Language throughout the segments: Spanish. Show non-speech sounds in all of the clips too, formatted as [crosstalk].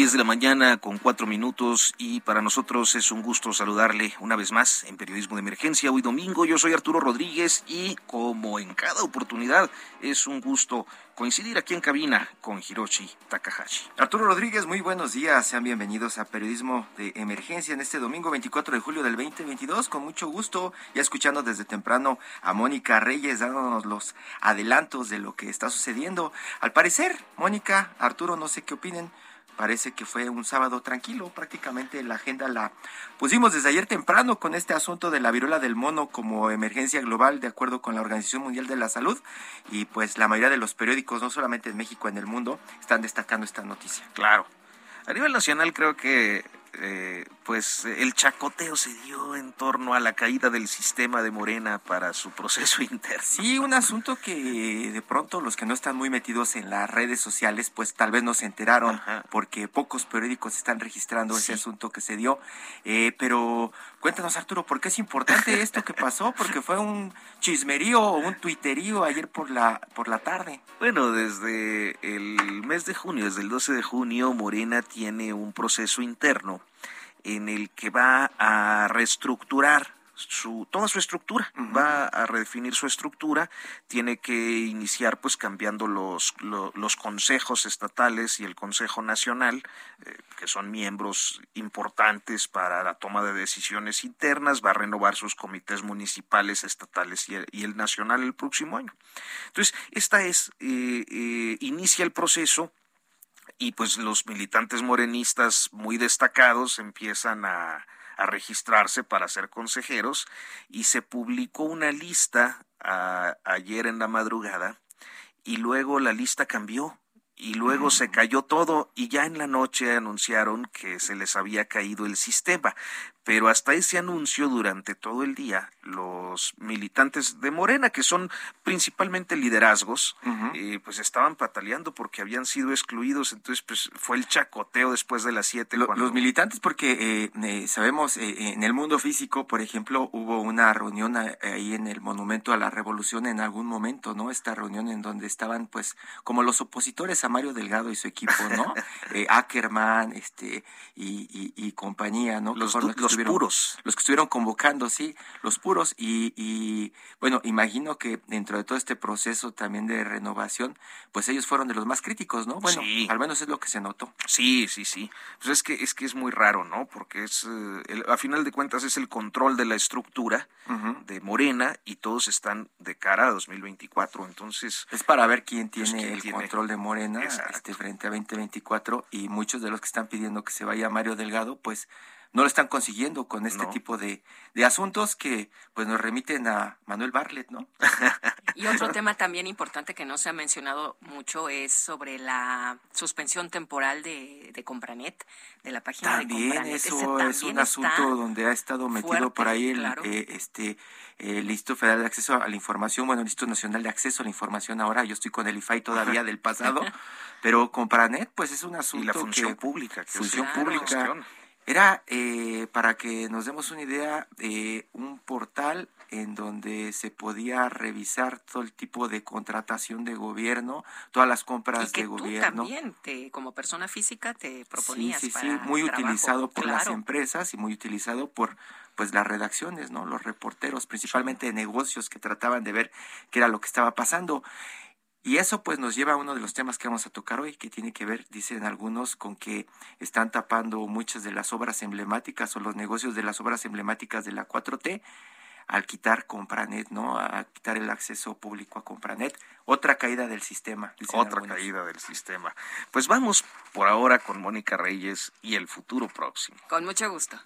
Diez de la mañana con cuatro minutos y para nosotros es un gusto saludarle una vez más en Periodismo de Emergencia. Hoy domingo yo soy Arturo Rodríguez y como en cada oportunidad es un gusto coincidir aquí en cabina con Hiroshi Takahashi. Arturo Rodríguez, muy buenos días. Sean bienvenidos a Periodismo de Emergencia en este domingo 24 de julio del 2022. Con mucho gusto, ya escuchando desde temprano a Mónica Reyes dándonos los adelantos de lo que está sucediendo. Al parecer, Mónica, Arturo, no sé qué opinen. Parece que fue un sábado tranquilo, prácticamente la agenda la pusimos desde ayer temprano con este asunto de la viruela del mono como emergencia global de acuerdo con la Organización Mundial de la Salud y pues la mayoría de los periódicos, no solamente en México, en el mundo, están destacando esta noticia. Claro. A nivel nacional creo que eh, pues el chacoteo se dio en torno a la caída del sistema de Morena para su proceso [laughs] interno. Sí, un asunto que de pronto los que no están muy metidos en las redes sociales, pues tal vez no se enteraron, Ajá. porque pocos periódicos están registrando Sí. ese asunto que se dio. Eh, pero cuéntanos, Arturo, ¿por qué es importante [laughs] esto que pasó? Porque fue un chismerío o un tuiterío ayer por la, por la tarde. Bueno, desde el mes de junio, desde el 12 de junio, Morena tiene un proceso interno en el que va a reestructurar su, toda su estructura, va a redefinir su estructura, tiene que iniciar pues cambiando los, lo- los consejos estatales y el Consejo Nacional, eh, que son miembros importantes para la toma de decisiones internas, va a renovar sus comités municipales, estatales y el, y el nacional el próximo año. Entonces, esta es, eh, eh, inicia el proceso y pues los militantes morenistas muy destacados empiezan a, a registrarse para ser consejeros y se publicó una lista a- ayer en la madrugada y luego la lista cambió y luego se cayó todo y ya en la noche anunciaron que se les había caído el sistema. Pero hasta ese anuncio durante todo el día los militantes de Morena, que son principalmente liderazgos, eh, pues estaban pataleando porque habían sido excluidos. Entonces pues fue el chacoteo después de las siete. Lo- cuando- Los militantes, porque eh, eh, sabemos, en el mundo físico, por ejemplo, hubo una reunión ahí en el Monumento a la Revolución en algún momento, ¿no? Esta reunión en donde estaban, pues, como los opositores a Mario Delgado y su equipo, ¿no? [laughs] Ackerman, este, y, y, y compañía, ¿no? Los los estuvieron- puros. Los que estuvieron convocando, sí, los puros. Y, y, bueno, imagino que dentro de todo este proceso también de renovación, pues ellos fueron de los más críticos, ¿no? Bueno, Sí. al menos es lo que se notó. Sí, sí, sí. Pues es que es que es muy raro, ¿no? Porque es eh, el- a final de cuentas es el control de la estructura de Morena y todos están de cara a 2024. Entonces, Es para ver quién tiene Pues, quién el tiene- control de Morena este, frente a 2024 y muchos de los que están pidiendo que se vaya Mario Delgado, pues no lo están consiguiendo con este No. tipo de, de asuntos que pues nos remiten a Manuel Bartlett, ¿no? [laughs] Y otro [laughs] tema también importante que no se ha mencionado mucho es sobre la suspensión temporal de, de Compranet, de la página de También. Ese eso es un está asunto donde ha estado metido por ahí el, claro. eh, este, el Instituto Federal de Acceso a la Información, bueno, el Instituto Nacional de Acceso a la Información ahora, yo estoy con el IFAI todavía del pasado, [laughs] pero Compranet pues es un asunto y la función que, pública. que función pública. Era, eh, para que nos demos una idea, eh, un portal en donde se podía revisar todo el tipo de contratación de gobierno, todas las compras y que de tú gobierno. también, te, como persona física, te Sí, proponías sí, sí, para muy trabajo, utilizado por las empresas y muy utilizado por pues las redacciones, ¿no? Los reporteros, principalmente de negocios que trataban de ver qué era lo que estaba pasando. Y eso pues nos lleva a uno de los temas que vamos a tocar hoy, que tiene que ver, dicen algunos, con que están tapando muchas de las obras emblemáticas o los negocios de las obras emblemáticas de la 4T. al quitar Compranet, ¿no? A quitar el acceso público a Compranet. Otra caída del sistema. Otra caída del sistema. Pues vamos por ahora con Mónica Reyes y el futuro próximo. Con mucho gusto.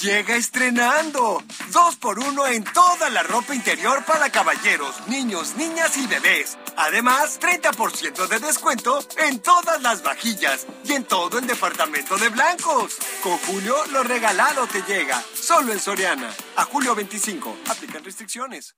Llega estrenando. Dos por uno en toda la ropa interior para caballeros, niños, niñas y bebés. Además, 30% de descuento en todas las vajillas y en todo el departamento de blancos. Con Julio, lo regalado te llega. Solo en Soriana. A julio 25. Aplican restricciones.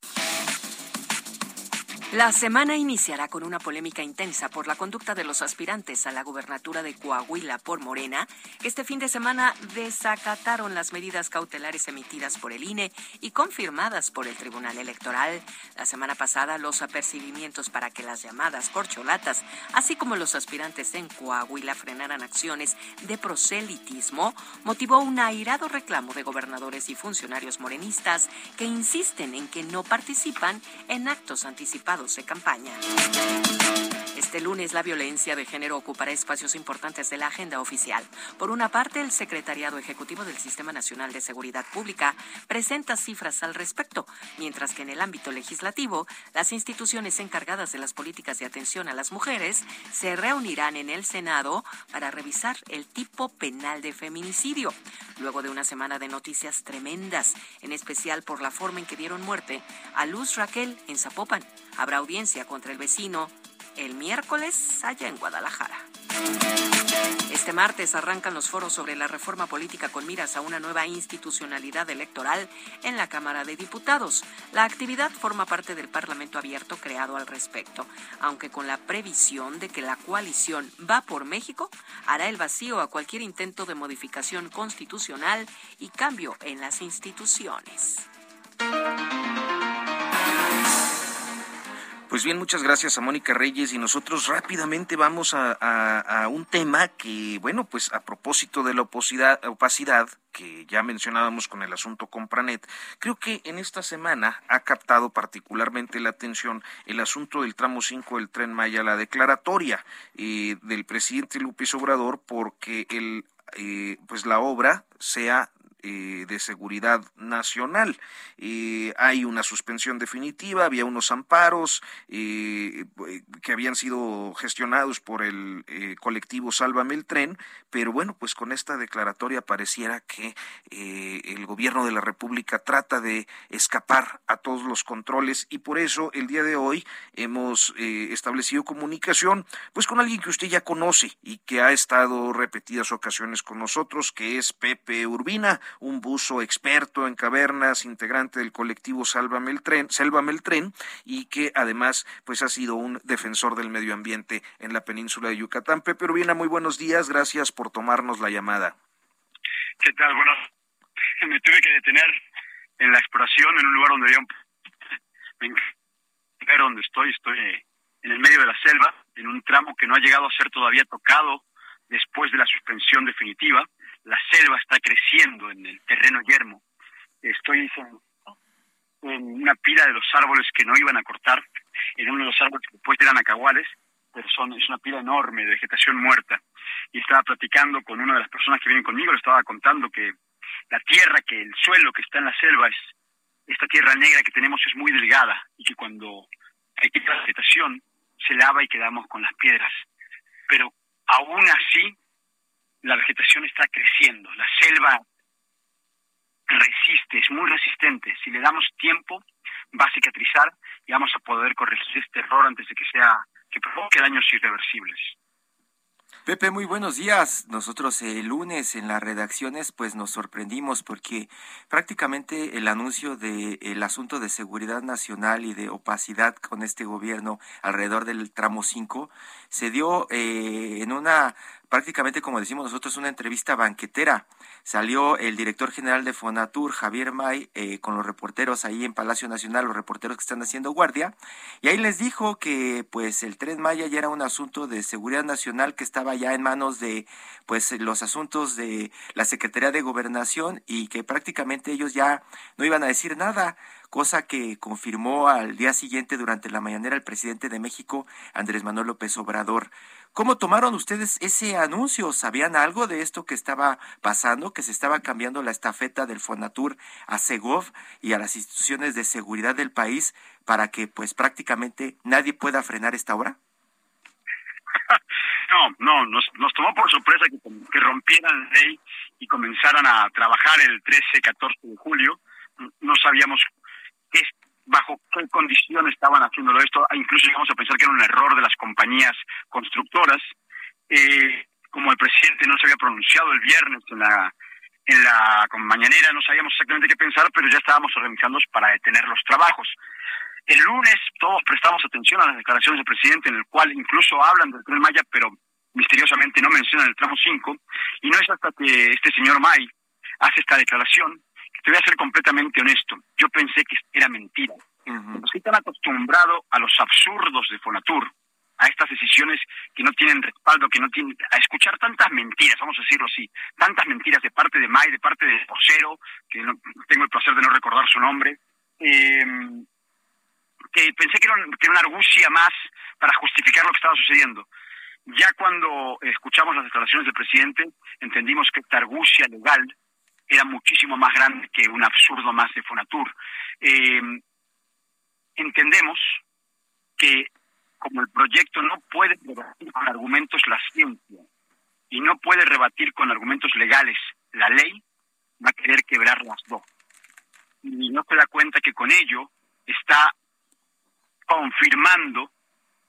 La semana iniciará con una polémica intensa por la conducta de los aspirantes a la gubernatura de Coahuila por Morena. Este fin de semana desacataron las medidas cautelares emitidas por el INE y confirmadas por el Tribunal Electoral. La semana pasada, los apercibimientos para que las llamadas corcholatas, así como los aspirantes en Coahuila frenaran acciones de proselitismo, motivó un airado reclamo de gobernadores y funcionarios morenistas que insisten en que no participan en actos anticipados de campaña. Este lunes la violencia de género ocupará espacios importantes de la agenda oficial. Por una parte, el Secretariado Ejecutivo del Sistema Nacional de Seguridad Pública presenta cifras al respecto, mientras que en el ámbito legislativo, las instituciones encargadas de las políticas de atención a las mujeres se reunirán en el Senado para revisar el tipo penal de feminicidio, luego de una semana de noticias tremendas, en especial por la forma en que dieron muerte a Luz Raquel en Zapopan audiencia contra el vecino el miércoles allá en Guadalajara. Este martes arrancan los foros sobre la reforma política con miras a una nueva institucionalidad electoral en la Cámara de Diputados. La actividad forma parte del Parlamento abierto creado al respecto, aunque con la previsión de que la coalición Va por México hará el vacío a cualquier intento de modificación constitucional y cambio en las instituciones. Pues bien, muchas gracias a Mónica Reyes y nosotros rápidamente vamos a, un tema que, bueno, pues a propósito de la opacidad, opacidad que ya mencionábamos con el asunto Compranet, creo que en esta semana ha captado particularmente la atención el asunto del tramo 5 del tren Maya, la declaratoria eh, del presidente López Obrador porque el, eh, pues la obra sea eh, de seguridad nacional. Eh, hay una suspensión definitiva, había unos amparos eh, que habían sido gestionados por el colectivo Sálvame el Tren, pero bueno, pues con esta declaratoria pareciera que el gobierno de la República trata de escapar a todos los controles y por eso el día de hoy hemos establecido comunicación pues con alguien que usted ya conoce y que ha estado repetidas ocasiones con nosotros, que es Pepe Urbina un buzo experto en cavernas, integrante del colectivo Sálvame el Tren, Sálvame el Tren, y que además pues ha sido un defensor del medio ambiente en la península de Yucatán. Pepe Urbina, muy buenos días, gracias por tomarnos la llamada. ¿Qué tal? Bueno, me tuve que detener en la exploración, en un lugar donde había un... Pero donde estoy, estoy en el medio de la selva, en un tramo que no ha llegado a ser todavía tocado después de la suspensión definitiva la selva está creciendo en el terreno yermo. Estoy en, una pila de los árboles que no iban a cortar, en uno de los árboles que después eran acahuales, pero son, es una pila enorme de vegetación muerta. Y estaba platicando con una de las personas que vienen conmigo, le estaba contando que la tierra, que el suelo que está en la selva es, esta tierra negra que tenemos es muy delgada y que cuando hay la vegetación se lava y quedamos con las piedras. Pero aún así la vegetación está creciendo, la selva resiste, es muy resistente. Si le damos tiempo, va a cicatrizar y vamos a poder corregir este error antes de que sea que provoque daños irreversibles. Pepe, muy buenos días. Nosotros el lunes en las redacciones pues nos sorprendimos porque prácticamente el anuncio del el asunto de seguridad nacional y de opacidad con este gobierno alrededor del tramo 5 se dio eh, en una prácticamente, como decimos nosotros, una entrevista banquetera. Salió el director general de Fonatur, Javier May, eh, con los reporteros ahí en Palacio Nacional, los reporteros que están haciendo guardia, y ahí les dijo que pues el Tren Maya ya era un asunto de seguridad nacional que estaba ya en manos de pues los asuntos de la Secretaría de Gobernación y que prácticamente ellos ya no iban a decir nada cosa que confirmó al día siguiente durante la mañanera el presidente de México, Andrés Manuel López Obrador. ¿Cómo tomaron ustedes ese anuncio? ¿Sabían algo de esto que estaba pasando, que se estaba cambiando la estafeta del Fonatur a Segov y a las instituciones de seguridad del país para que pues prácticamente nadie pueda frenar esta obra? [laughs] No, no, nos, nos tomó por sorpresa que, que rompieran la ley y comenzaran a trabajar el 13, 14 de julio. No sabíamos qué, bajo qué condiciones estaban haciéndolo esto. Incluso llegamos a pensar que era un error de las compañías constructoras. Eh, como el presidente no se había pronunciado el viernes en la en la mañanera, no sabíamos exactamente qué pensar, pero ya estábamos organizándonos para detener los trabajos. El lunes todos prestamos atención a las declaraciones del presidente, en el cual incluso hablan del tren Maya, pero misteriosamente no mencionan el tramo 5, y no es hasta que este señor May hace esta declaración, te voy a ser completamente honesto, yo pensé que era mentira. Estoy tan acostumbrado a los absurdos de Fonatur, a estas decisiones que no tienen respaldo, que no tienen, a escuchar tantas mentiras, vamos a decirlo así, tantas mentiras de parte de May, de parte de Porcero, que no, tengo el placer de no recordar su nombre, eh, que pensé que era, una argucia más para justificar lo que estaba sucediendo. Ya cuando escuchamos las declaraciones del presidente, entendimos que esta argucia legal era muchísimo más grande que un absurdo más de Fonatur. Eh, entendemos que como el proyecto no puede rebatir con argumentos la ciencia y no puede rebatir con argumentos legales la ley, va a querer quebrar las dos. Y no se da cuenta que con ello está confirmando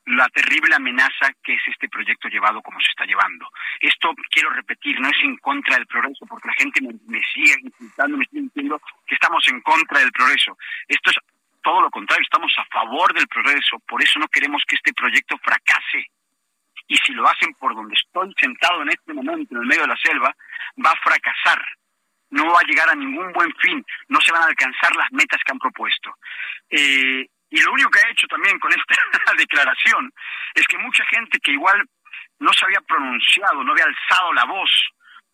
la terrible amenaza que es este proyecto llevado como se está llevando. Esto, quiero repetir, no es en contra del progreso, porque la gente me, sigue insultando, me sigue diciendo que estamos en contra del progreso. Esto es todo lo contrario, estamos a favor del progreso, por eso no queremos que este proyecto fracase. Y si lo hacen por donde estoy sentado en este momento, en el medio de la selva, va a fracasar. No va a llegar a ningún buen fin, no se van a alcanzar las metas que han propuesto. Eh, y lo único que ha hecho también con esta [laughs] declaración es que mucha gente que igual no se había pronunciado, no había alzado la voz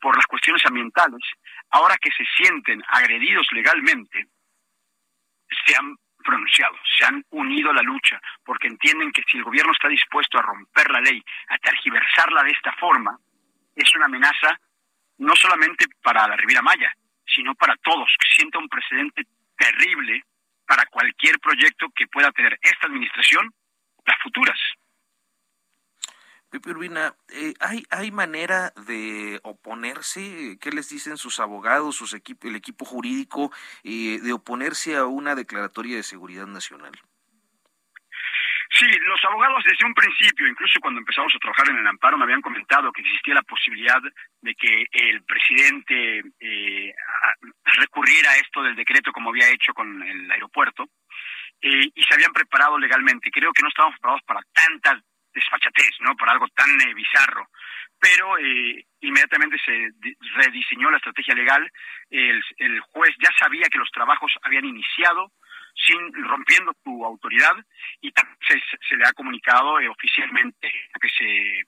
por las cuestiones ambientales, ahora que se sienten agredidos legalmente, se han pronunciado, se han unido a la lucha, porque entienden que si el gobierno está dispuesto a romper la ley, a tergiversarla de esta forma, es una amenaza no solamente para la Riviera Maya, sino para todos, que sienta un precedente terrible para cualquier proyecto que pueda tener esta administración, las futuras. Pepe Urbina, eh, ¿hay, ¿hay manera de oponerse? ¿Qué les dicen sus abogados, sus equipo, el equipo jurídico, eh, de oponerse a una declaratoria de seguridad nacional? Sí, los abogados desde un principio, incluso cuando empezamos a trabajar en el amparo, me habían comentado que existía la posibilidad de que el presidente eh, recurriera a esto del decreto como había hecho con el aeropuerto eh, y se habían preparado legalmente. Creo que no estábamos preparados para tanta desfachatez, ¿no? Para algo tan eh, bizarro. Pero eh, inmediatamente se rediseñó la estrategia legal. El, el juez ya sabía que los trabajos habían iniciado sin rompiendo su autoridad y se, se le ha comunicado eh, oficialmente que se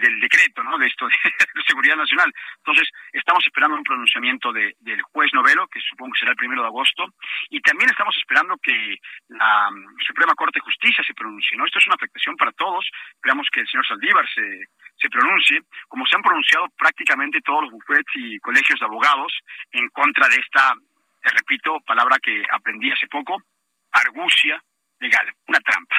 del decreto, ¿no? De esto [laughs] de, seguridad nacional. Entonces, estamos esperando un pronunciamiento de, del juez Novelo, que supongo que será el primero de agosto, y también estamos esperando que la mm, Suprema Corte de Justicia se pronuncie, ¿no? Esto es una afectación para todos. Esperamos que el señor Saldívar se, se pronuncie, como se han pronunciado prácticamente todos los bufetes y colegios de abogados en contra de esta te repito, palabra que aprendí hace poco, argucia legal, una trampa,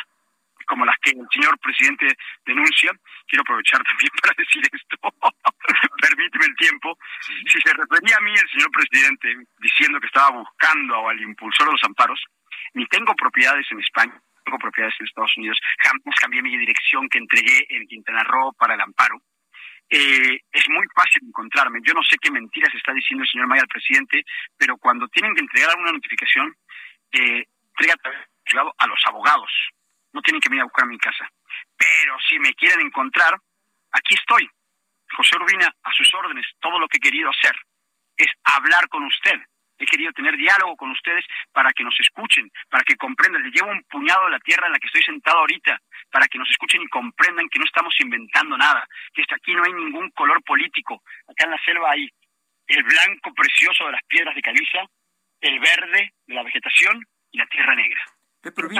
como las que el señor presidente denuncia. Quiero aprovechar también [laughs] para decir esto, [laughs] permíteme el tiempo. Si se refería a mí el señor presidente diciendo que estaba buscando al impulsor de los amparos, ni tengo propiedades en España, tengo propiedades en Estados Unidos, jamás cambié mi dirección que entregué en Quintana Roo para el amparo eh, es muy fácil encontrarme. Yo no sé qué mentiras está diciendo el señor Maya al presidente, pero cuando tienen que entregar alguna notificación, eh, entrega a los abogados. No tienen que venir a buscar a mi casa. Pero si me quieren encontrar, aquí estoy. José Urbina, a sus órdenes, todo lo que he querido hacer es hablar con usted. He querido tener diálogo con ustedes para que nos escuchen, para que comprendan. Le llevo un puñado de la tierra en la que estoy sentado ahorita para que nos escuchen y comprendan que no estamos inventando nada, que aquí no hay ningún color político. Acá en la selva hay el blanco precioso de las piedras de caliza, el verde de la vegetación y la Tierra Negra. Pepe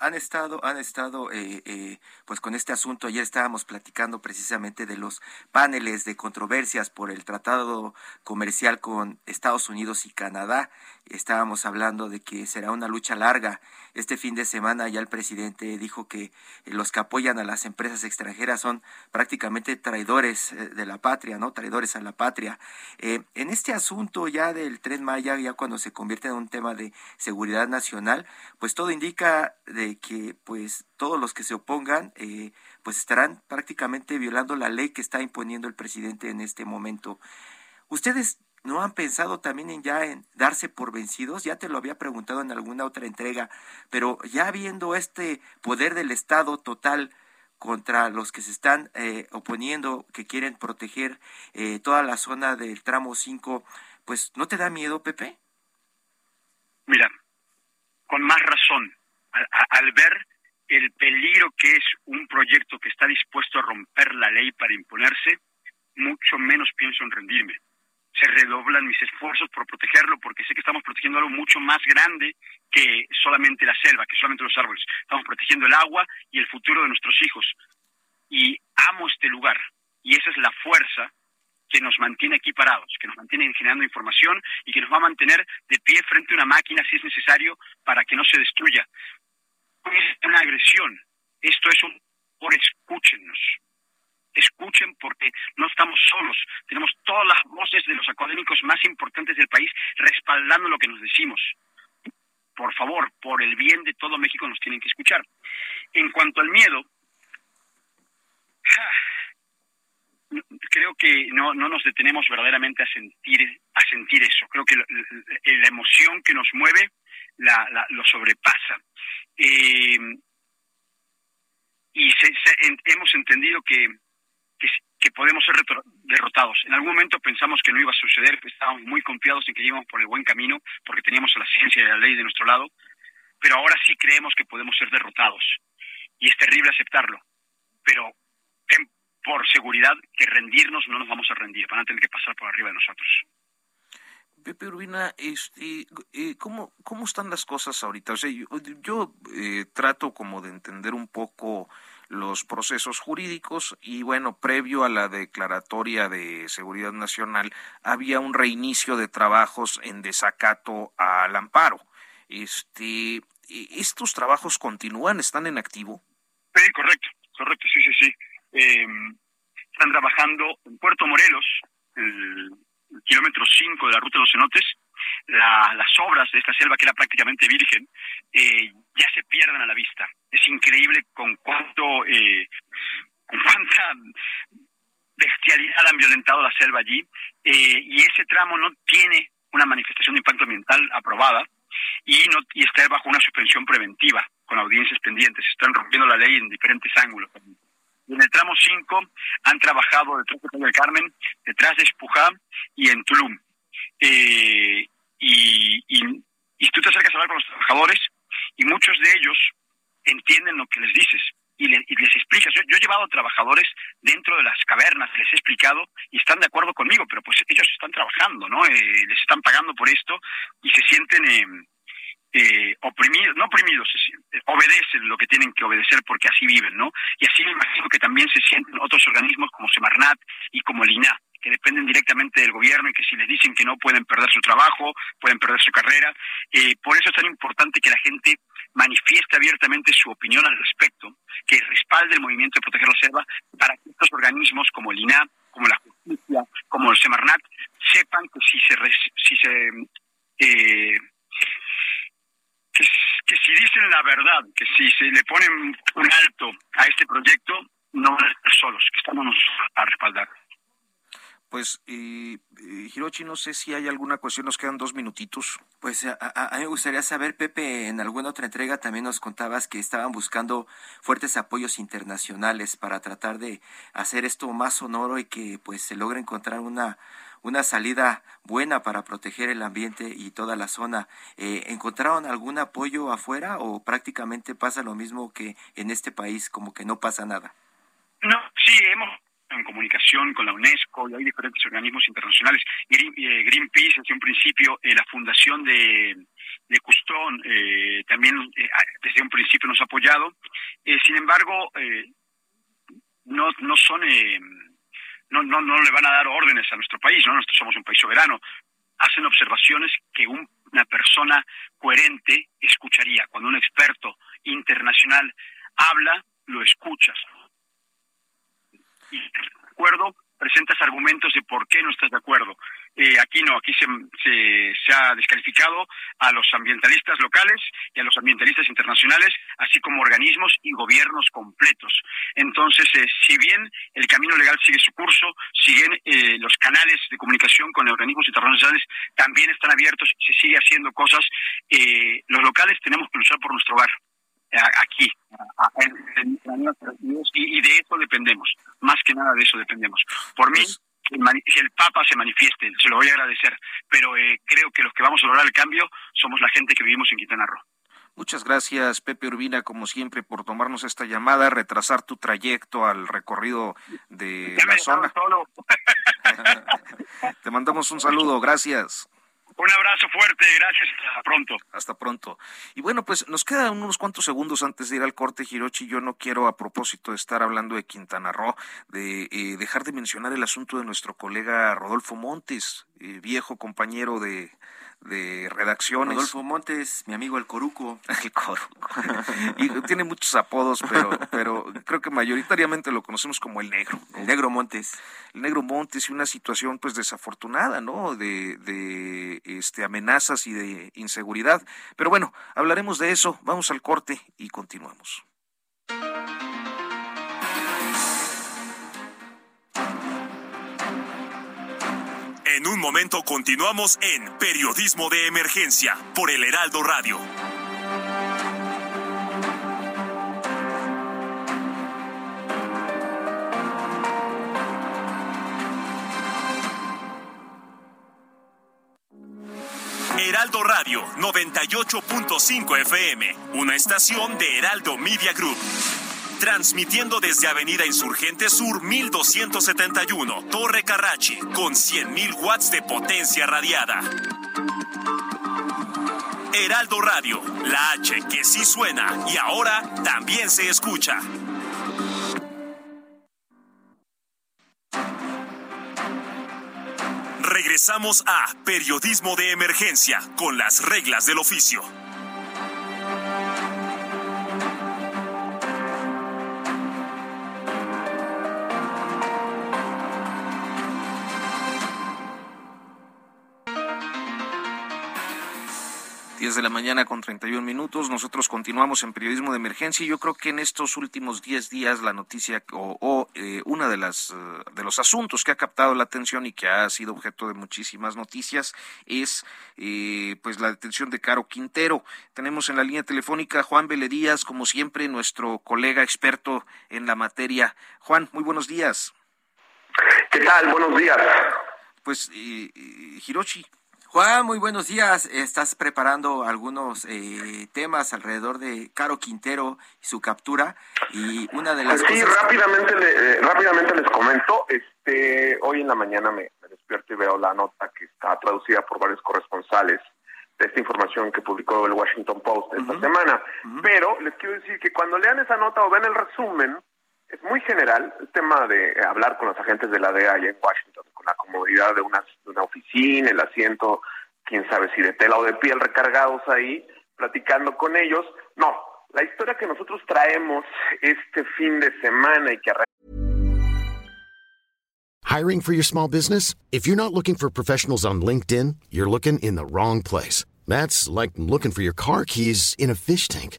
han estado, han estado, eh, eh, pues con este asunto. Ayer estábamos platicando precisamente de los paneles de controversias por el tratado comercial con Estados Unidos y Canadá. Estábamos hablando de que será una lucha larga. Este fin de semana ya el presidente dijo que los que apoyan a las empresas extranjeras son prácticamente traidores eh, de la patria, ¿no? Traidores a la patria. en este asunto ya del tren Maya, ya cuando se convierte en un tema de seguridad nacional, pues todo indica de que pues todos los que se opongan eh, pues estarán prácticamente violando la ley que está imponiendo el presidente en este momento. ¿Ustedes no han pensado también en ya en darse por vencidos? Ya te lo había preguntado en alguna otra entrega, pero ya viendo este poder del Estado total contra los que se están eh, oponiendo, que quieren proteger eh, toda la zona del tramo 5, pues ¿no te da miedo, Pepe? Mira, con más razón, al, ver el peligro que es un proyecto que está dispuesto a romper la ley para imponerse, mucho menos pienso en rendirme. Se redoblan mis esfuerzos por protegerlo porque sé que estamos protegiendo algo mucho más grande que solamente la selva, que solamente los árboles. Estamos protegiendo el agua y el futuro de nuestros hijos. Y amo este lugar. Y esa es la fuerza que nos mantiene aquí parados, que nos mantiene generando información y que nos va a mantener de pie frente a una máquina si es necesario para que no se destruya. Es una agresión. Esto es un por escúchenos. Escuchen porque no estamos solos. Tenemos todas las voces de los académicos más importantes del país respaldando lo que nos decimos. Por favor, por el bien de todo México nos tienen que escuchar. En cuanto al miedo, creo que no, no nos detenemos verdaderamente a sentir, a sentir eso. Creo que la, emoción que nos mueve la, lo sobrepasa. Eh, y hemos entendido que, que, podemos ser derrotados. En algún momento pensamos que no iba a suceder, estábamos muy confiados en que íbamos por el buen camino, porque teníamos la ciencia y la ley de nuestro lado, pero ahora sí creemos que podemos ser derrotados. Y es terrible aceptarlo, pero por seguridad que rendirnos no nos vamos a rendir, van a tener que pasar por arriba de nosotros. Pepe Urbina, este, eh, ¿cómo, ¿cómo están las cosas ahorita? O sea, yo, eh, trato como de entender un poco los procesos jurídicos y bueno, previo a la declaratoria de seguridad nacional había un reinicio de trabajos en desacato al amparo. Este, ¿Estos trabajos continúan? ¿Están en activo? Sí, correcto, correcto, sí, sí, sí. Eh, están trabajando en Puerto Morelos, el, kilómetro 5 de la ruta de los cenotes. las obras de esta selva, que era prácticamente virgen, eh, ya se pierden a la vista. Es increíble con cuánto, eh, con cuánta bestialidad han violentado la selva allí. Eh, y ese tramo no tiene una manifestación de impacto ambiental aprobada y, no, y está bajo una suspensión preventiva con audiencias pendientes. Están rompiendo la ley en diferentes ángulos en el tramo 5 han trabajado detrás de del Carmen, detrás de Espujá y en Tulum. Eh, y, y, tú te acercas a hablar con los trabajadores y muchos de ellos entienden lo que les dices y, les explicas. Yo, he llevado trabajadores dentro de las cavernas, les he explicado y están de acuerdo conmigo, pero pues ellos están trabajando, ¿no? Eh, les están pagando por esto y se sienten... Eh, eh, oprimidos, no oprimidos, eh, obedecen lo que tienen que obedecer porque así viven, ¿no? Y así me imagino que también se sienten otros organismos como Semarnat y como el INA, que dependen directamente del gobierno y que si les dicen que no pueden perder su trabajo, pueden perder su carrera. Eh, por eso es tan importante que la gente manifieste abiertamente su opinión al respecto, que respalde el movimiento de proteger la selva para que estos organismos como el INA, como la justicia, como el Semarnat, sepan que si se, si se eh, que, si dicen la verdad, que si se le ponen un alto a este proyecto, no van a estar solos, que estamos a respaldar. Pues, eh, Hirochi, no sé si hay alguna cuestión, nos quedan dos minutitos. Pues a, mí me gustaría saber, Pepe, en alguna otra entrega también nos contabas que estaban buscando fuertes apoyos internacionales para tratar de hacer esto más sonoro y que pues se logre encontrar una una salida buena para proteger el ambiente y toda la zona. Eh, ¿Encontraron algún apoyo afuera o prácticamente pasa lo mismo que en este país, como que no pasa nada? No, sí, hemos en comunicación con la UNESCO y hay diferentes organismos internacionales. Eh, Greenpeace, hace un principio, eh, la fundación de de Custón también desde un principio nos ha apoyado. sin embargo, no, no son... no, no, no le van a dar órdenes a nuestro país, ¿no? Nosotros somos un país soberano. Hacen observaciones que una persona coherente escucharía. Cuando un experto internacional habla, lo escuchas. Y de acuerdo, presentas argumentos de por qué no estás de acuerdo. Eh, aquí no, aquí se, se, ha descalificado a los ambientalistas locales y a los ambientalistas internacionales, así como organismos y gobiernos completos. Entonces, eh, si bien el camino legal sigue su curso, siguen eh, los canales de comunicación con organismos internacionales también están abiertos, se sigue haciendo cosas, los locales tenemos que luchar por nuestro hogar aquí, y, de eso dependemos, más que nada de eso dependemos. Por mí, si el Papa se manifieste, se lo voy a agradecer, pero eh, creo que los que vamos a lograr el cambio somos la gente que vivimos en Quintana Roo. Muchas gracias, Pepe Urbina, como siempre, por tomarnos esta llamada, retrasar tu trayecto al recorrido de la zona. [laughs] Te mandamos un saludo, gracias. Un abrazo fuerte, gracias, hasta pronto. Hasta pronto. Y bueno, pues nos quedan unos cuantos segundos antes de ir al corte, Hirochi. Yo no quiero, a propósito de estar hablando de Quintana Roo, de eh, dejar de mencionar el asunto de nuestro colega Rodolfo Montes, eh, viejo compañero de, de redacciones. Rodolfo Montes, mi amigo el Coruco. [laughs] El Coruco. [laughs] y tiene muchos apodos, pero, pero creo que mayoritariamente lo conocemos como el Negro. El Negro Montes. El Negro Montes y una situación pues desafortunada, ¿no? De, de este, amenazas y de inseguridad. Pero bueno, hablaremos de eso. Vamos al corte y continuamos. En un momento continuamos en Periodismo de Emergencia por el Heraldo Radio. Heraldo Radio 98.5 FM, una estación de Heraldo Media Group transmitiendo desde Avenida Insurgente Sur 1271, Torre Carrachi, con 100.000 watts de potencia radiada. Heraldo Radio, la H que sí suena y ahora también se escucha. Regresamos a Periodismo de Emergencia con las reglas del oficio. 10 de la mañana con 31 minutos. Nosotros continuamos en periodismo de emergencia y yo creo que en estos últimos 10 días la noticia o, o eh, una de las eh, de los asuntos que ha captado la atención y que ha sido objeto de muchísimas noticias es eh, pues la detención de Caro Quintero. Tenemos en la línea telefónica Juan Díaz, como siempre, nuestro colega experto en la materia. Juan, muy buenos días. ¿Qué tal? Buenos días. Pues, Hiroshi, Juan, muy buenos días. Estás preparando algunos eh, temas alrededor de Caro Quintero y su captura y una de las sí, rápidamente, eh, rápidamente les comento. Este, hoy en la mañana me, despierto y veo la nota que está traducida por varios corresponsales de esta información que publicó el Washington Post esta semana. Pero les quiero decir que cuando lean esa nota o ven el resumen, es muy general el tema de hablar con los agentes de la DEA allá en Washington, con la comodidad de una, oficina, el asiento, quién sabe si de tela o de piel recargados ahí, platicando con ellos. No, la historia que nosotros traemos este fin de semana y que Hiring for your small business? If you're not looking for professionals on LinkedIn, you're looking in the wrong place. That's like looking for your car keys in a fish tank.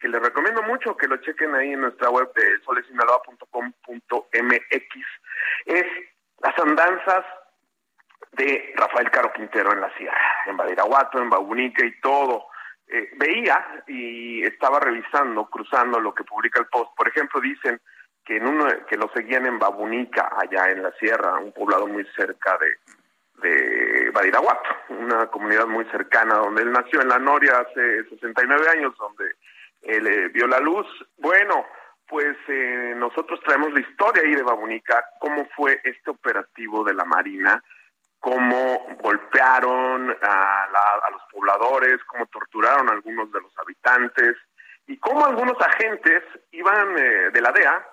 que les recomiendo mucho que lo chequen ahí en nuestra web de solesinaloa.com.mx, es las andanzas de Rafael Caro Quintero en la sierra, en Badiraguato, en Babunica y todo eh, veía y estaba revisando, cruzando lo que publica el Post. Por ejemplo, dicen que en uno que lo seguían en Babunica, allá en la sierra, un poblado muy cerca de, de Badiraguato, una comunidad muy cercana donde él nació en la Noria hace 69 años, donde eh, vio la luz. Bueno, pues eh, nosotros traemos la historia ahí de Babunica, cómo fue este operativo de la Marina, cómo golpearon a, a los pobladores, cómo torturaron a algunos de los habitantes y cómo algunos agentes iban eh, de la DEA,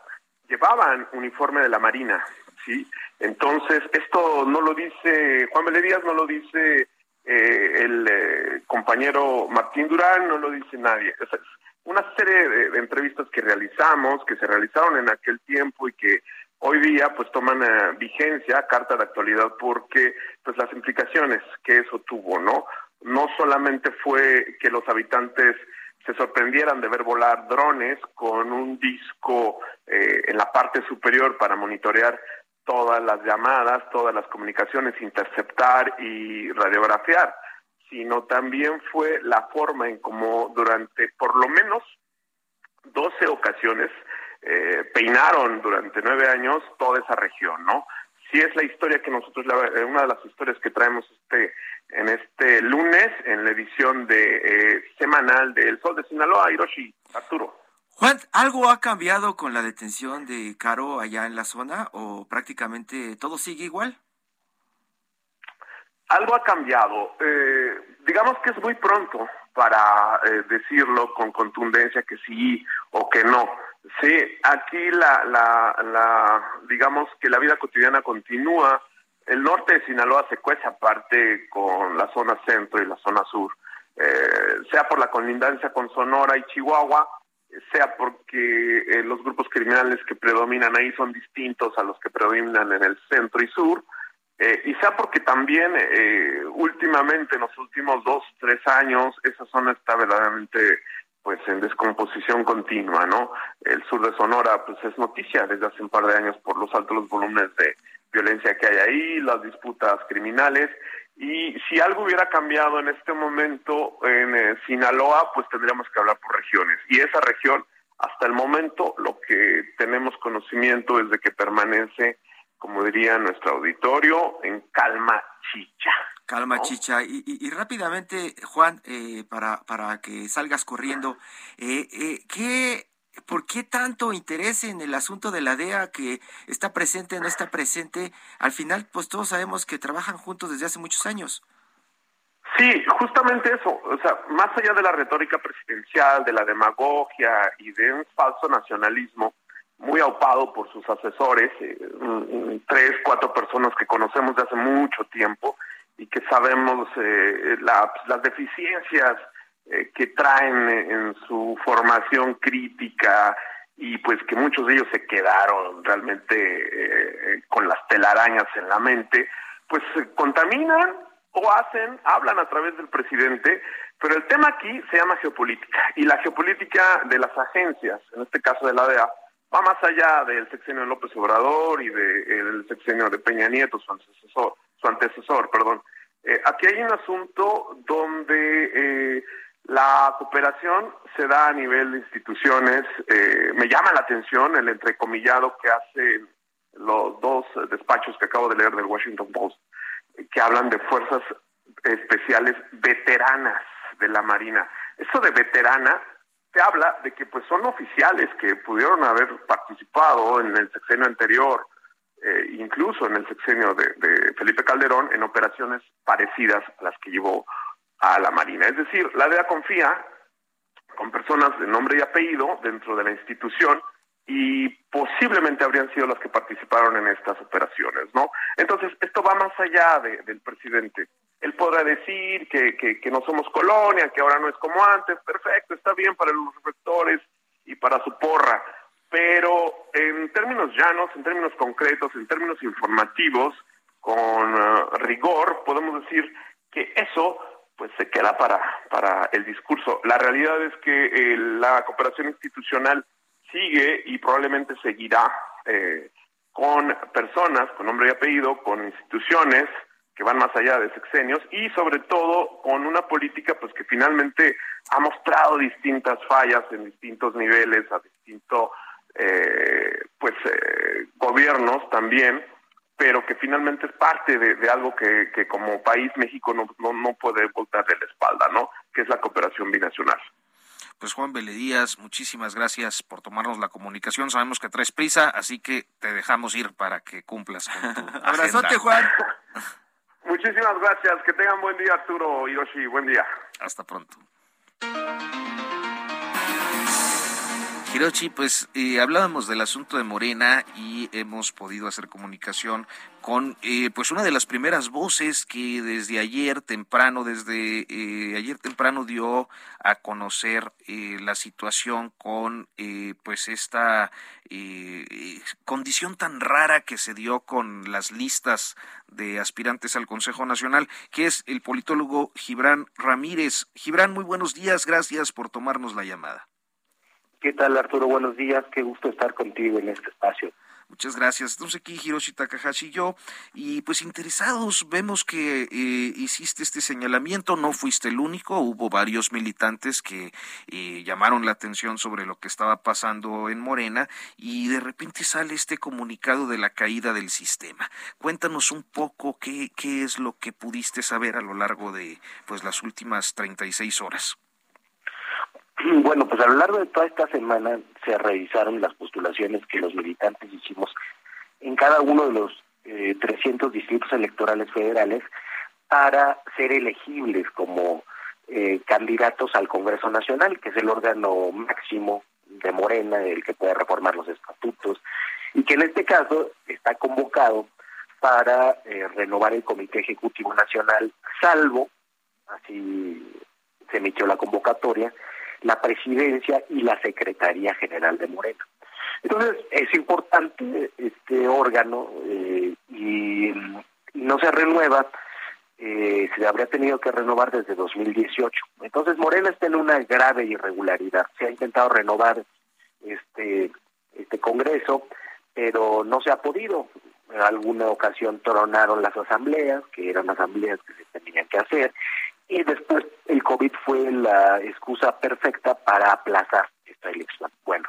llevaban uniforme de la Marina, ¿sí? Entonces, esto no lo dice Juan Díaz, no lo dice eh, el eh, compañero Martín Durán, no lo dice nadie. Una serie de, entrevistas que realizamos, que se realizaron en aquel tiempo y que hoy día pues toman eh, vigencia, carta de actualidad, porque pues las implicaciones que eso tuvo, ¿no? No solamente fue que los habitantes se sorprendieran de ver volar drones con un disco en la parte superior para monitorear todas las llamadas, todas las comunicaciones, interceptar y radiografiar, sino también fue la forma en cómo durante por lo menos 12 ocasiones eh, peinaron durante nueve años toda esa región, ¿no? Si es la historia que nosotros, eh, una de las historias que traemos este en este lunes en la edición de eh, semanal de El Sol de Sinaloa, Hiroshi Arturo. Juan, ¿algo ha cambiado con la detención de Caro allá en la zona o prácticamente todo sigue igual? Algo ha cambiado. Eh, digamos que es muy pronto para eh, decirlo con contundencia que sí o que no. Sí, aquí la, la, digamos que la vida cotidiana continúa. El norte de Sinaloa se cuece aparte con la zona centro y la zona sur, eh, sea por la colindancia con Sonora y Chihuahua, sea porque eh, los grupos criminales que predominan ahí son distintos a los que predominan en el centro y sur, eh, sea porque también eh, últimamente, en los últimos dos, tres años, esa zona está verdaderamente pues en descomposición continua, ¿no? El sur de Sonora pues es noticia desde hace un par de años por los altos volúmenes de violencia que hay ahí, las disputas criminales, y si algo hubiera cambiado en este momento en eh, Sinaloa, pues tendríamos que hablar por regiones. Y esa región, hasta el momento, lo que tenemos conocimiento es de que permanece, como diría nuestro auditorio, en calma chicha. Calma chicha. Y, rápidamente, Juan, eh, para, para que salgas corriendo, eh, eh, ¿qué ¿por qué tanto interés en el asunto de la DEA que está presente, no está presente? Al final, pues todos sabemos que trabajan juntos desde hace muchos años. Sí, justamente eso. O sea, más allá de la retórica presidencial, de la demagogia y de un falso nacionalismo muy aupado por sus asesores, eh, tres, cuatro personas que conocemos de hace mucho tiempo y que sabemos eh, las deficiencias eh, que traen en su formación crítica y pues que muchos de ellos se quedaron realmente eh, con las telarañas en la mente, pues contaminan o hacen, hablan a través del presidente, pero el tema aquí se llama geopolítica y la geopolítica de las agencias, en este caso de la DEA, va más allá del sexenio de López Obrador y del sexenio de Peña Nieto, su antecesor, su antecesor perdón. Eh, aquí hay un asunto donde la cooperación se da a nivel de instituciones. Eh, me llama la atención el entrecomillado que hacen los dos despachos que acabo de leer del Washington Post, que hablan de fuerzas especiales veteranas de la Marina. Eso de veterana te habla de que pues son oficiales que pudieron haber participado en el sexenio anterior, eh, incluso en el sexenio de, de Felipe Calderón, en operaciones parecidas a las que llevó a la Marina. Es decir, la DEA confía con personas de nombre y apellido dentro de la institución y posiblemente habrían sido las que participaron en estas operaciones, ¿no? Entonces, esto va más allá del presidente. Él podrá decir que, que, no somos colonia, que ahora no es como antes, perfecto, está bien para los reflectores y para su porra, pero en términos llanos, en términos concretos, en términos informativos, con eh, rigor, podemos decir que eso pues se queda para, para el discurso. La realidad es que eh, la cooperación institucional sigue y probablemente seguirá eh, con personas con nombre y apellido, con instituciones que van más allá de sexenios y sobre todo con una política pues que finalmente ha mostrado distintas fallas en distintos niveles a distintos eh, pues eh, gobiernos también pero que finalmente es parte de, algo que, que, como país México no, no, no puede voltarle la espalda, ¿no? Que es la cooperación binacional. Pues Juan Díaz, muchísimas gracias por tomarnos la comunicación. Sabemos que traes prisa, así que te dejamos ir para que cumplas con tu [laughs] Abrazote, Juan. [laughs] Muchísimas gracias. Que tengan buen día, Arturo Yoshi. Buen día. Hasta pronto. Hirochi, pues eh, hablábamos del asunto de Morena y hemos podido hacer comunicación con eh, pues una de las primeras voces que desde ayer temprano, desde eh, ayer temprano dio a conocer eh, la situación con pues esta condición tan rara que se dio con las listas de aspirantes al Consejo Nacional, que es el politólogo Gibran Ramírez. Gibran, muy buenos días, gracias por tomarnos la llamada. ¿Qué tal, Arturo? Buenos días. Qué gusto estar contigo en este espacio. Muchas gracias. Estamos aquí Hiroshi Takahashi y yo, y pues interesados, vemos que eh, hiciste este señalamiento, no fuiste el único, hubo varios militantes que eh, llamaron la atención sobre lo que estaba pasando en Morena, y de repente sale este comunicado de la caída del sistema. Cuéntanos un poco qué, qué es lo que pudiste saber a lo largo de pues las últimas 36 horas. [clears throat] Bueno, pues a lo largo de toda esta semana se revisaron las postulaciones que los militantes hicimos en cada uno de los eh, 300 distritos electorales federales para ser elegibles como eh, candidatos al Congreso Nacional, que es el órgano máximo de Morena, el que puede reformar los estatutos, y que en este caso está convocado para eh, renovar el Comité Ejecutivo Nacional, salvo, así se emitió la convocatoria, la presidencia y la Secretaría General de Morena. Entonces, es importante este órgano eh, y no se renueva, eh, se habría tenido que renovar desde 2018. Entonces, Morena está en una grave irregularidad. Se ha intentado renovar este, este Congreso, pero no se ha podido. En alguna ocasión tronaron las asambleas, que eran asambleas que se tenían que hacer, y después el COVID fue la excusa perfecta para aplazar esta elección. Bueno,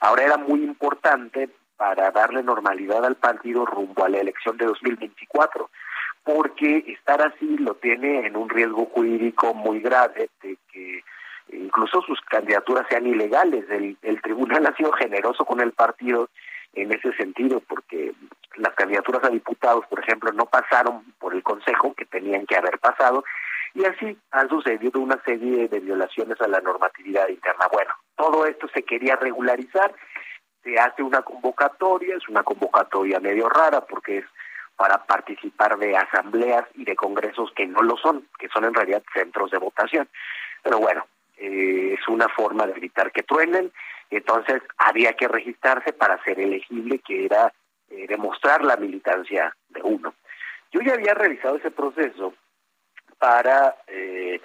ahora era muy importante para darle normalidad al partido rumbo a la elección de 2024, porque estar así lo tiene en un riesgo jurídico muy grave de que incluso sus candidaturas sean ilegales. El, el tribunal ha sido generoso con el partido en ese sentido, porque las candidaturas a diputados, por ejemplo, no pasaron por el Consejo, que tenían que haber pasado, y así han sucedido una serie de violaciones a la normatividad interna. Bueno, todo esto se quería regularizar, se hace una convocatoria, es una convocatoria medio rara porque es para participar de asambleas y de congresos que no lo son, que son en realidad centros de votación. Pero bueno, eh, es una forma de evitar que truenen, entonces había que registrarse para ser elegible, que era eh, demostrar la militancia de uno. Yo ya había realizado ese proceso para eh,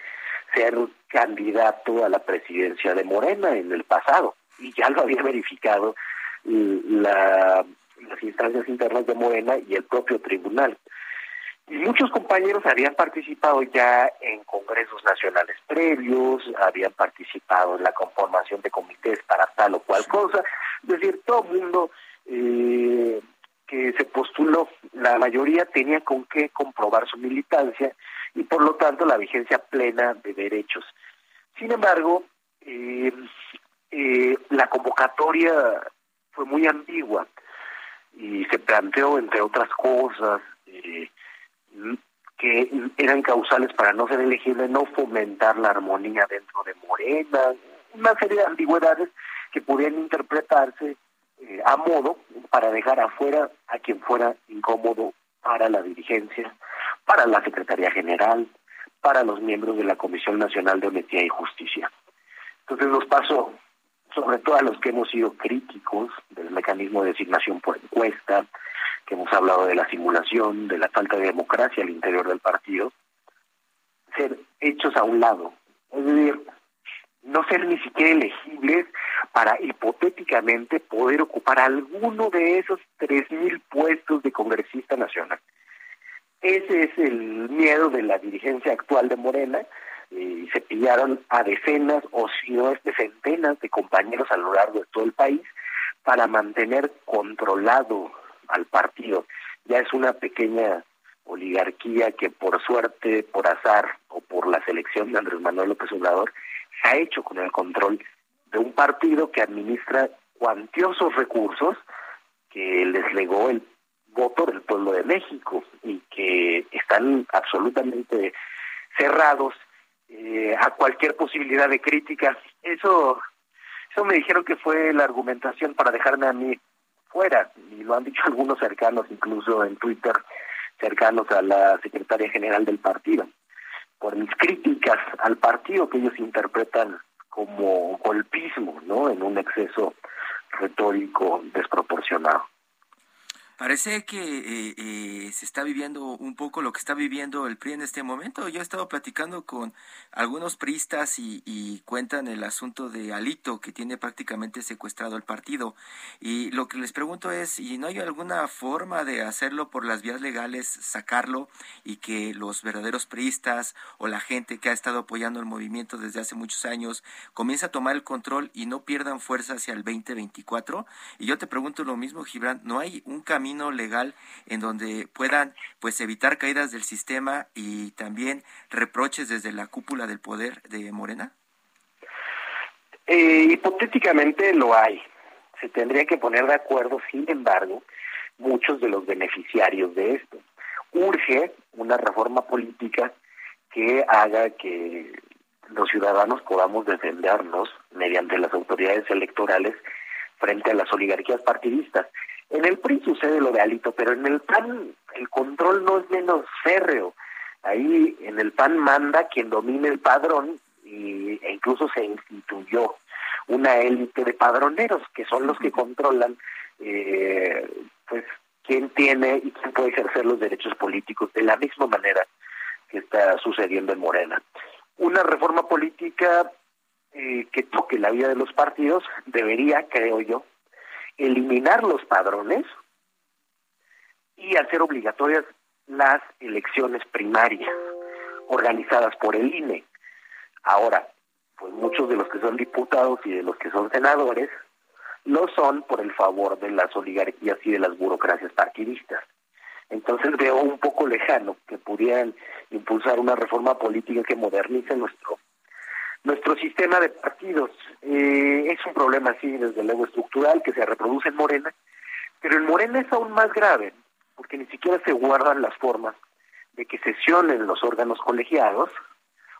ser candidato a la presidencia de Morena en el pasado y ya lo había verificado la, las instancias internas de Morena y el propio tribunal. Y muchos compañeros habían participado ya en congresos nacionales previos, habían participado en la conformación de comités para tal o cual cosa, es decir, todo el mundo eh, que se postuló, la mayoría tenía con qué comprobar su militancia y por lo tanto la vigencia plena de derechos. Sin embargo, eh, eh, la convocatoria fue muy ambigua y se planteó, entre otras cosas, eh, que eran causales para no ser elegible, no fomentar la armonía dentro de Morena, una serie de ambigüedades que podían interpretarse a modo para dejar afuera a quien fuera incómodo para la dirigencia para la Secretaría General, para los miembros de la Comisión Nacional de Honestidad y Justicia. Entonces nos pasó, sobre todo a los que hemos sido críticos del mecanismo de designación por encuesta, que hemos hablado de la simulación, de la falta de democracia al interior del partido, ser hechos a un lado. Es decir, no ser ni siquiera elegibles para hipotéticamente poder ocupar alguno de esos tres mil puestos de congresista nacional. Ese es el miedo de la dirigencia actual de Morena. y se pillaron a decenas o si no es de centenas de compañeros a lo largo de todo el país para mantener controlado al partido. Ya es una pequeña oligarquía que por suerte, por azar o por la selección de Andrés Manuel López Obrador se ha hecho con el control de un partido que administra cuantiosos recursos que les legó el voto del pueblo de México y que están absolutamente cerrados eh, a cualquier posibilidad de crítica. Eso, eso me dijeron que fue la argumentación para dejarme a mí fuera y lo han dicho [laughs] algunos cercanos, incluso en Twitter, cercanos a la secretaria general del partido, por mis críticas al partido que ellos interpretan como golpismo, ¿no? En un exceso retórico desproporcionado. Parece que eh, eh, se está viviendo un poco lo que está viviendo el PRI en este momento. Yo he estado platicando con algunos priistas y, cuentan el asunto de Alito, que tiene prácticamente secuestrado el partido. Y lo que les pregunto es, ¿y no hay alguna forma de hacerlo por las vías legales, sacarlo y que los verdaderos priistas o la gente que ha estado apoyando el movimiento desde hace muchos años comience a tomar el control y no pierdan fuerza hacia el 2024? Y yo te pregunto lo mismo, Gibran, ¿no hay un camino legal en donde puedan pues evitar caídas del sistema y también reproches desde la cúpula del poder de Morena? Eh, hipotéticamente lo hay. Se tendría que poner de acuerdo, sin embargo, muchos de los beneficiarios de esto. Urge una reforma política que haga que los ciudadanos podamos defendernos mediante las autoridades electorales frente a las oligarquías partidistas. En el PRI sucede lo de Alito, pero en el PAN el control no es menos férreo. Ahí en el PAN manda quien domine el padrón y, e incluso se instituyó una élite de padroneros que son los que controlan eh, pues quién tiene y quién puede ejercer los derechos políticos de la misma manera que está sucediendo en Morena. Una reforma política eh, que toque la vida de los partidos debería, creo yo, eliminar los padrones y hacer obligatorias las elecciones primarias organizadas por el INE. Ahora, pues muchos de los que son diputados y de los que son senadores no son por el favor de las oligarquías y de las burocracias partidistas. Entonces veo un poco lejano que pudieran impulsar una reforma política que modernice nuestro nuestro sistema de partidos. Eh, es un problema, sí, desde luego estructural, que se reproduce en Morena, pero en Morena es aún más grave, porque ni siquiera se guardan las formas de que sesionen los órganos colegiados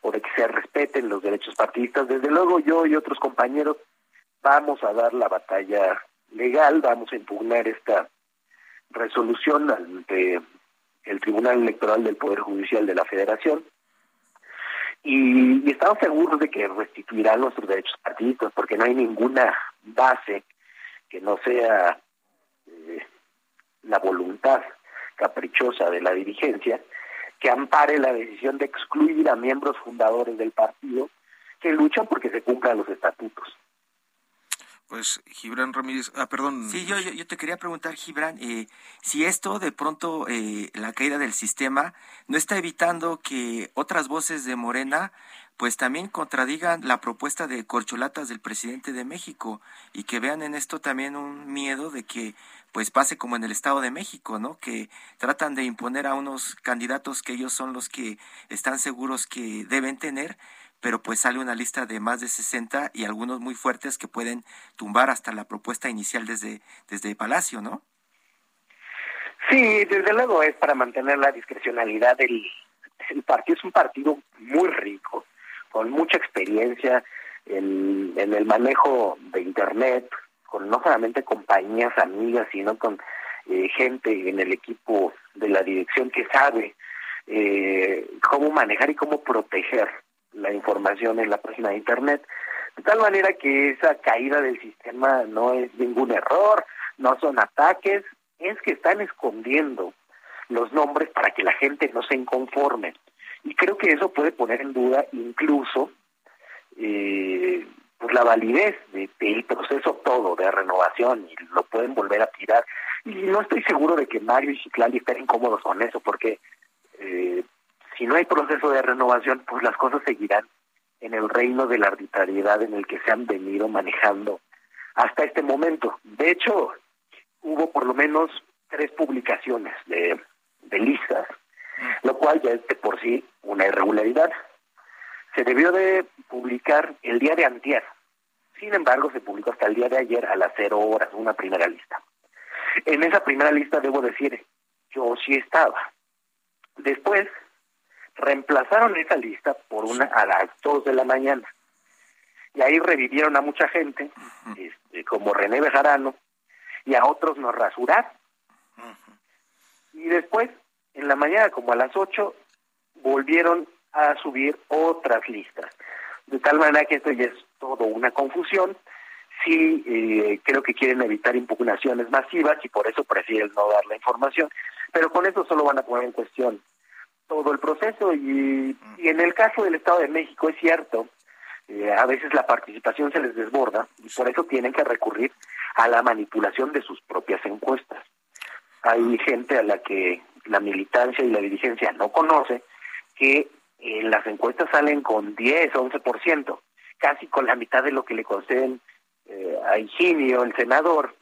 o de que se respeten los derechos partidistas. Desde luego yo y otros compañeros vamos a dar la batalla legal, vamos a impugnar esta resolución ante el Tribunal Electoral del Poder Judicial de la Federación y, estamos seguros de que restituirán nuestros derechos partidistas porque no hay ninguna base que no sea eh, la voluntad caprichosa de la dirigencia que ampare la decisión de excluir a miembros fundadores del partido que luchan porque se cumplan los estatutos. Pues Gibran Ramírez, ah, perdón. Sí, yo, yo, te quería preguntar, Gibran, eh, si esto de pronto, eh, la caída del sistema, no está evitando que otras voces de Morena pues también contradigan la propuesta de corcholatas del presidente de México y que vean en esto también un miedo de que pues pase como en el Estado de México, ¿no? Que tratan de imponer a unos candidatos que ellos son los que están seguros que deben tener, pero pues sale una lista de más de 60 y algunos muy fuertes que pueden tumbar hasta la propuesta inicial desde, desde Palacio, ¿no? Sí, desde luego es para mantener la discrecionalidad del el partido. Es un partido muy rico, con mucha experiencia en, en el manejo de Internet, con no solamente compañías amigas, sino con eh, gente en el equipo de la dirección que sabe eh, cómo manejar y cómo proteger la información en la página de Internet, de tal manera que esa caída del sistema no es ningún error, no son ataques, es que están escondiendo los nombres para que la gente no se inconforme. Y creo que eso puede poner en duda incluso eh, pues la validez del proceso todo de renovación y lo pueden volver a tirar. Y no estoy seguro de que Mario y Ciclali estén incómodos con eso, porque eh, si no hay proceso de renovación, pues las cosas seguirán en el reino de la arbitrariedad en el que se han venido manejando hasta este momento. De hecho, hubo por lo menos tres publicaciones de, de listas, lo cual ya es de por sí una irregularidad. Se debió de publicar el día de antier. Sin embargo, se publicó hasta el día de ayer a las cero horas una primera lista. En esa primera lista, debo decir, yo sí estaba. Después, reemplazaron esa lista por una a las dos de la mañana. Y ahí revivieron a mucha gente, este, como René Bejarano, y a otros nos rasuraron. Y después, en la mañana, como a las 8, volvieron a subir otras listas. De tal manera que esto ya es todo una confusión. Sí, eh, creo que quieren evitar impugnaciones masivas y por eso prefieren no dar la información, pero con eso solo van a poner en cuestión todo el proceso y, y en el caso del Estado de México es cierto, eh, a veces la participación se les desborda y por eso tienen que recurrir a la manipulación de sus propias encuestas. Hay gente a la que la militancia y la dirigencia no conoce que en las encuestas salen con 10, 11%, casi con la mitad de lo que le conceden eh, a Higinio, el senador,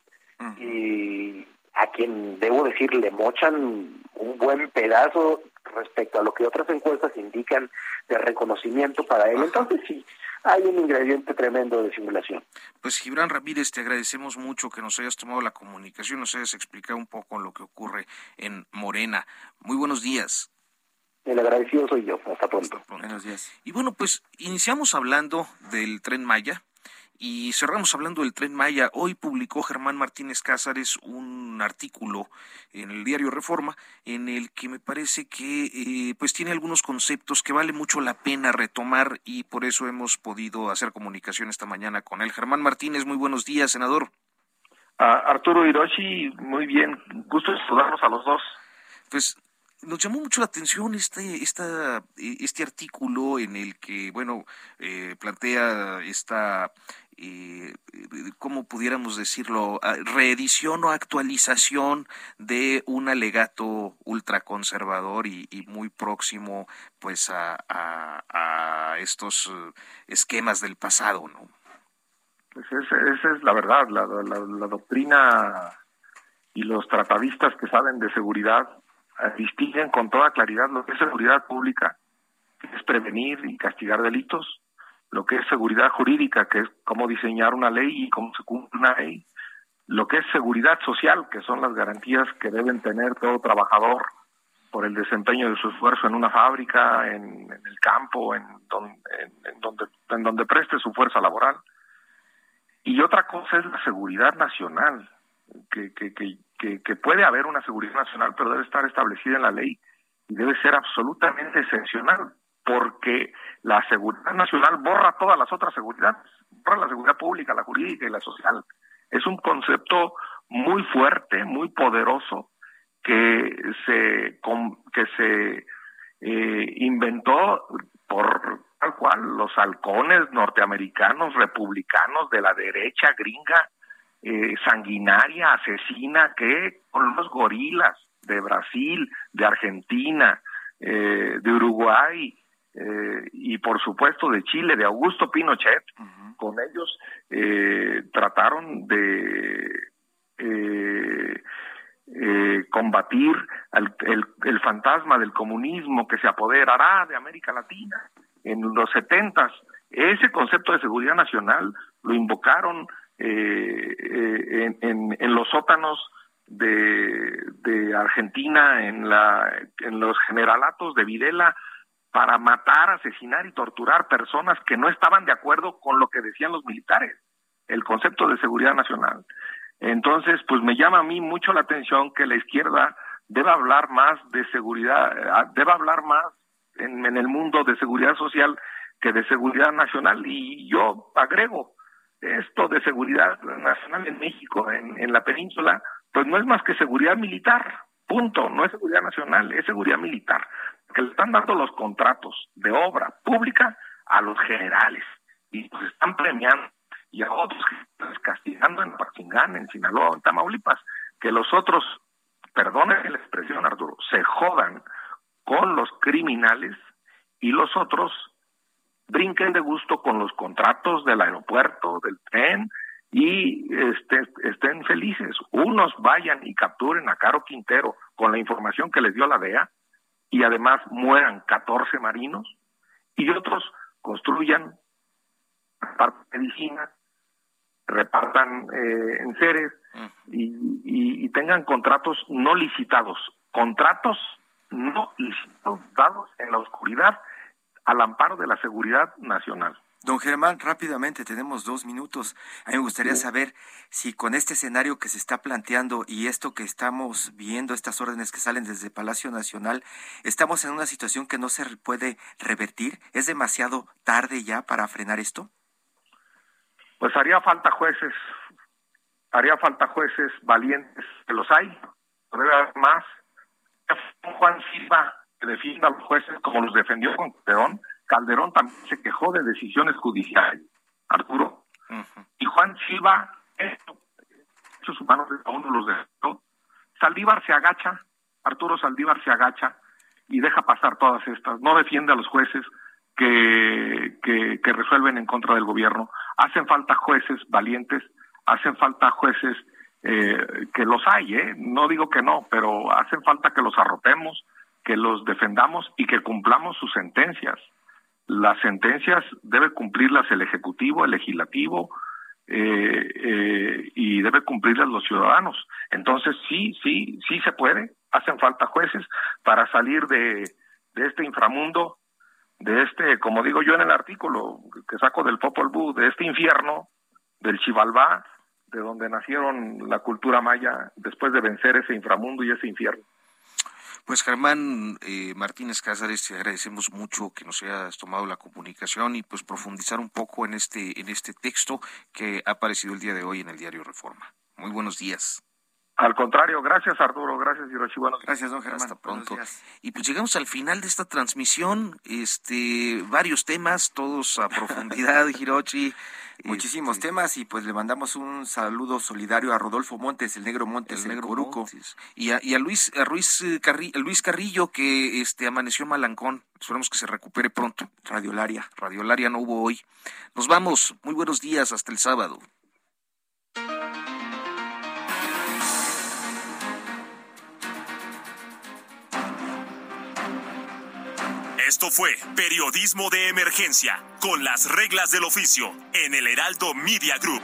y a quien debo decir le mochan un buen pedazo respecto a lo que otras encuestas indican de reconocimiento para él. Entonces sí, hay un ingrediente tremendo de simulación. Pues Gibran Ramírez, te agradecemos mucho que nos hayas tomado la comunicación, nos hayas explicado un poco lo que ocurre en Morena. Muy buenos días. El agradecido soy yo. Hasta pronto. Buenos días. Y bueno, pues iniciamos hablando del tren Maya y cerramos hablando del tren Maya. Hoy publicó Germán Martínez Cázares un artículo en el diario Reforma en el que me parece que eh, pues tiene algunos conceptos que vale mucho la pena retomar y por eso hemos podido hacer comunicación esta mañana con él. Germán Martínez, muy buenos días, senador. Arturo Hiroshi, muy bien, gusto saludarnos a los dos. Pues nos llamó mucho la atención este, esta, este artículo en el que, bueno, eh, plantea esta, eh, ¿cómo pudiéramos decirlo?, reedición o actualización de un alegato ultraconservador y, y muy próximo, pues, a, a, estos eh, esquemas del pasado, ¿no? Pues esa, es la verdad, la, la, la doctrina y los tratadistas que saben de seguridad distinguen con toda claridad lo que es seguridad pública, que es prevenir y castigar delitos, lo que es seguridad jurídica, que es cómo diseñar una ley y cómo se cumple una ley, lo que es seguridad social, que son las garantías que deben tener todo trabajador por el desempeño de su esfuerzo en una fábrica, en, el campo, en donde, en, donde, en donde preste su fuerza laboral. Y otra cosa es la seguridad nacional, que, que, que, puede haber una seguridad nacional, pero debe estar establecida en la ley y debe ser absolutamente excepcional, porque la seguridad nacional borra todas las otras seguridades, borra la seguridad pública, la jurídica y la social. Es un concepto muy fuerte, muy poderoso, que se, que se eh, inventó por tal cual los halcones norteamericanos, republicanos de la derecha gringa, eh, sanguinaria, asesina, que con los gorilas de Brasil, de Argentina, eh, de Uruguay eh, y por supuesto de Chile, de Augusto Pinochet, con ellos trataron de combatir el, el, fantasma del comunismo que se apoderará de América Latina en los setentas. Ese concepto de seguridad nacional lo invocaron eh, eh, en, en, los sótanos de, de Argentina, en, la, en los generalatos de Videla, para matar, asesinar y torturar personas que no estaban de acuerdo con lo que decían los militares, el concepto de seguridad nacional. Entonces, pues me llama a mí mucho la atención que la izquierda deba hablar más de seguridad, eh, deba hablar más en, en el mundo de seguridad social que de seguridad nacional. Y yo agrego, esto de seguridad nacional en México, en, la península, pues no es más que seguridad militar, punto, no es seguridad nacional, es seguridad militar, que le están dando los contratos de obra pública a los generales y los están premiando y a otros castigando en Pachingán, en Sinaloa, en Tamaulipas, que los otros, perdónenme la expresión Arturo, se jodan con los criminales y los otros brinquen de gusto con los contratos del aeropuerto, del tren y este, estén felices. Unos vayan y capturen a Caro Quintero con la información que les dio la DEA y además mueran 14 marinos y otros construyan medicina, repartan eh, en seres y, y tengan contratos no licitados, contratos no licitados dados en la oscuridad al amparo de la seguridad nacional. Don Germán, rápidamente, tenemos dos minutos. A mí me gustaría saber si con este escenario que se está planteando y esto que estamos viendo, estas órdenes que salen desde Palacio Nacional, estamos en una situación que no se puede revertir. ¿Es demasiado tarde ya para frenar esto? Pues haría falta jueces, haría falta jueces valientes, que los hay, debe haber más. Juan Silva que defienda a los jueces como los defendió con Calderón. Calderón también se quejó de decisiones judiciales, Arturo. Y Juan Silva, esos humanos a uno los defendió. Saldívar se agacha, Arturo Saldívar se agacha y deja pasar todas estas. No defiende a los jueces que, que, resuelven en contra del gobierno. Hacen falta jueces valientes, hacen falta jueces eh, que los hay, ¿eh? no digo que no, pero hacen falta que los arropemos, que los defendamos y que cumplamos sus sentencias. Las sentencias debe cumplirlas el Ejecutivo, el Legislativo eh, eh, y debe cumplirlas los ciudadanos. Entonces sí, sí, sí se puede. Hacen falta jueces para salir de, este inframundo, de este, como digo yo en el artículo que saco del Popol Vuh, de este infierno, del Chivalbá, de donde nacieron la cultura maya después de vencer ese inframundo y ese infierno. Pues Germán eh, Martínez Cázares, te agradecemos mucho que nos hayas tomado la comunicación y pues profundizar un poco en este, en este texto que ha aparecido el día de hoy en el diario Reforma. Muy buenos días. Al contrario, gracias Arturo, gracias Hiroshi, Gracias, don Germán. Hasta pronto. Y pues llegamos al final de esta transmisión, este, varios temas, todos a profundidad, [laughs] Hiroshi. Muchísimos este, temas y pues le mandamos un saludo solidario a Rodolfo Montes, el Negro Montes, el, Negro Coruco. Y a, y a Luis, a Ruiz, Luis Carrillo que este amaneció malancón. Esperemos que se recupere pronto. Radiolaria. Radiolaria no hubo hoy. Nos vamos. Muy buenos días. Hasta el sábado. Esto fue Periodismo de Emergencia, con las reglas del oficio, en el Heraldo Media Group.